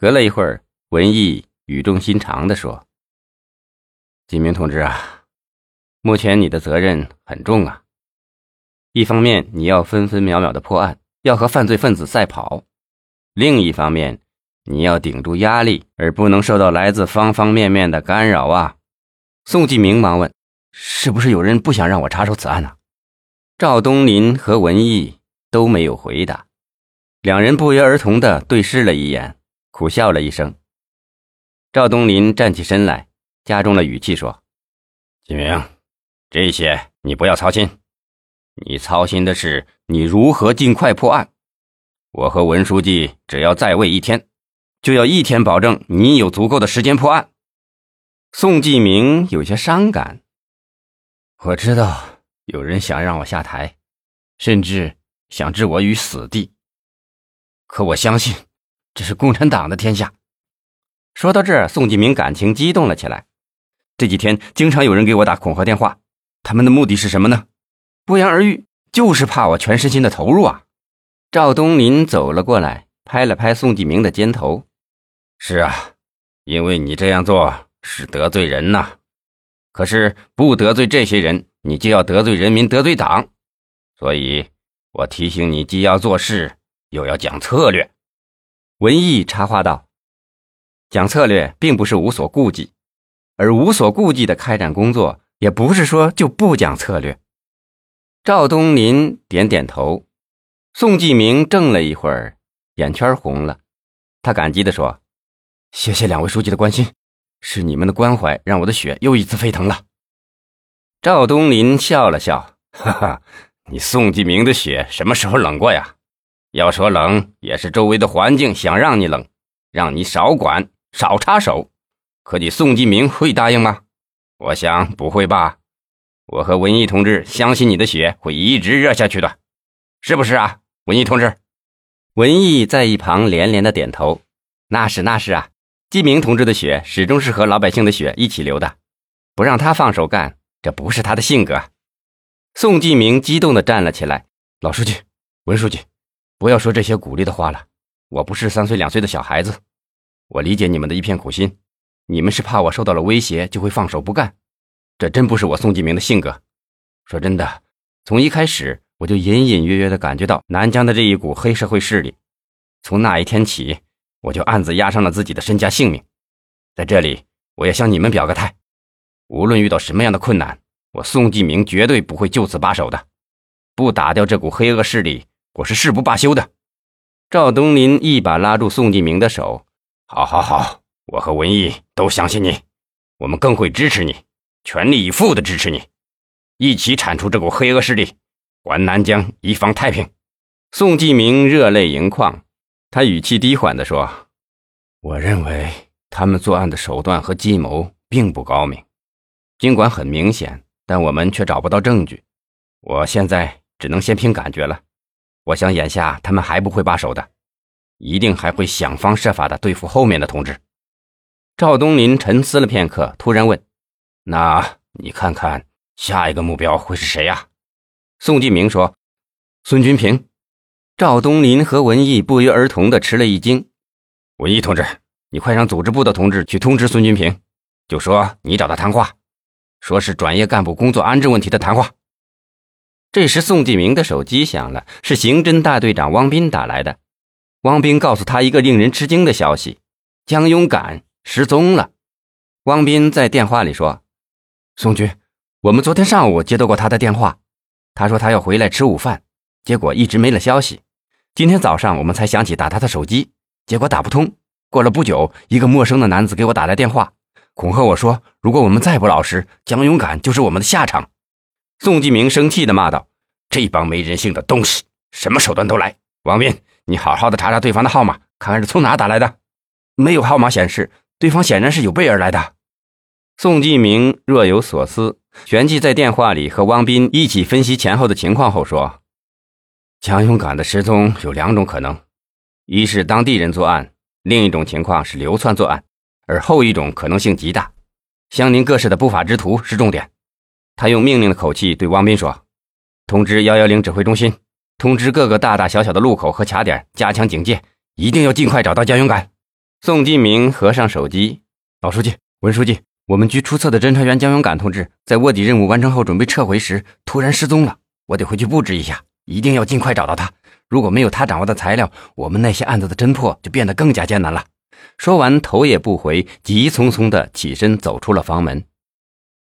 隔了一会儿，文艺语重心长地说：“金明同志啊，目前你的责任很重啊。一方面你要分分秒秒的破案，要和犯罪分子赛跑；另一方面，你要顶住压力，而不能受到来自方方面面的干扰啊。”宋继明忙问：“是不是有人不想让我插手此案呢？”赵东林和文艺都没有回答，两人不约而同的对视了一眼。苦笑了一声，赵东林站起身来，加重了语气说：“金明，这些你不要操心，你操心的是你如何尽快破案。我和文书记只要在位一天，就要一天保证你有足够的时间破案。”宋继明有些伤感，我知道有人想让我下台，甚至想置我于死地，可我相信。这是共产党的天下。说到这儿，宋继明感情激动了起来。这几天经常有人给我打恐吓电话，他们的目的是什么呢？不言而喻，就是怕我全身心的投入啊！赵东林走了过来，拍了拍宋继明的肩头：“是啊，因为你这样做是得罪人呐。可是不得罪这些人，你就要得罪人民，得罪党。所以，我提醒你，既要做事，又要讲策略。”文艺插话道：“讲策略并不是无所顾忌，而无所顾忌的开展工作，也不是说就不讲策略。”赵东林点点头，宋继明怔了一会儿，眼圈红了，他感激地说：“谢谢两位书记的关心，是你们的关怀让我的血又一次沸腾了。”赵东林笑了笑：“哈哈，你宋继明的血什么时候冷过呀？”要说冷，也是周围的环境想让你冷，让你少管、少插手。可你宋继明会答应吗？我想不会吧。我和文艺同志相信你的血会一直热下去的，是不是啊，文艺同志？文艺在一旁连连的点头。那是那是啊，继明同志的血始终是和老百姓的血一起流的，不让他放手干，这不是他的性格。宋继明激动的站了起来，老书记、文书记。不要说这些鼓励的话了，我不是三岁两岁的小孩子，我理解你们的一片苦心，你们是怕我受到了威胁就会放手不干，这真不是我宋继明的性格。说真的，从一开始我就隐隐约约的感觉到南疆的这一股黑社会势力，从那一天起，我就暗自押上了自己的身家性命。在这里，我要向你们表个态，无论遇到什么样的困难，我宋继明绝对不会就此罢手的，不打掉这股黑恶势力。我是誓不罢休的。赵东林一把拉住宋继明的手：“好，好，好，我和文艺都相信你，我们更会支持你，全力以赴的支持你，一起铲除这股黑恶势力，还南疆一方太平。”宋继明热泪盈眶，他语气低缓地说：“我认为他们作案的手段和计谋并不高明，尽管很明显，但我们却找不到证据。我现在只能先凭感觉了。”我想，眼下他们还不会罢手的，一定还会想方设法的对付后面的同志。赵东林沉思了片刻，突然问：“那你看看下一个目标会是谁呀？”宋继明说：“孙军平。”赵东林和文艺不约而同的吃了一惊。文艺同志，你快让组织部的同志去通知孙军平，就说你找他谈话，说是转业干部工作安置问题的谈话。这时，宋继明的手机响了，是刑侦大队长汪斌打来的。汪斌告诉他一个令人吃惊的消息：江勇敢失踪了。汪斌在电话里说：“宋军，我们昨天上午接到过他的电话，他说他要回来吃午饭，结果一直没了消息。今天早上我们才想起打他的手机，结果打不通。过了不久，一个陌生的男子给我打来电话，恐吓我说，如果我们再不老实，江勇敢就是我们的下场。”宋继明生气的骂道：“这帮没人性的东西，什么手段都来！王斌，你好好的查查对方的号码，看看是从哪打来的。没有号码显示，对方显然是有备而来的。”宋继明若有所思，旋即在电话里和汪斌一起分析前后的情况后说：“蒋勇敢的失踪有两种可能，一是当地人作案，另一种情况是流窜作案，而后一种可能性极大。湘宁各市的不法之徒是重点。”他用命令的口气对汪斌说：“通知幺幺零指挥中心，通知各个大大小小的路口和卡点，加强警戒，一定要尽快找到江勇敢。”宋继明合上手机，老书记、文书记，我们局出测的侦查员江永感同志在卧底任务完成后准备撤回时突然失踪了，我得回去布置一下，一定要尽快找到他。如果没有他掌握的材料，我们那些案子的侦破就变得更加艰难了。说完，头也不回，急匆匆地起身走出了房门。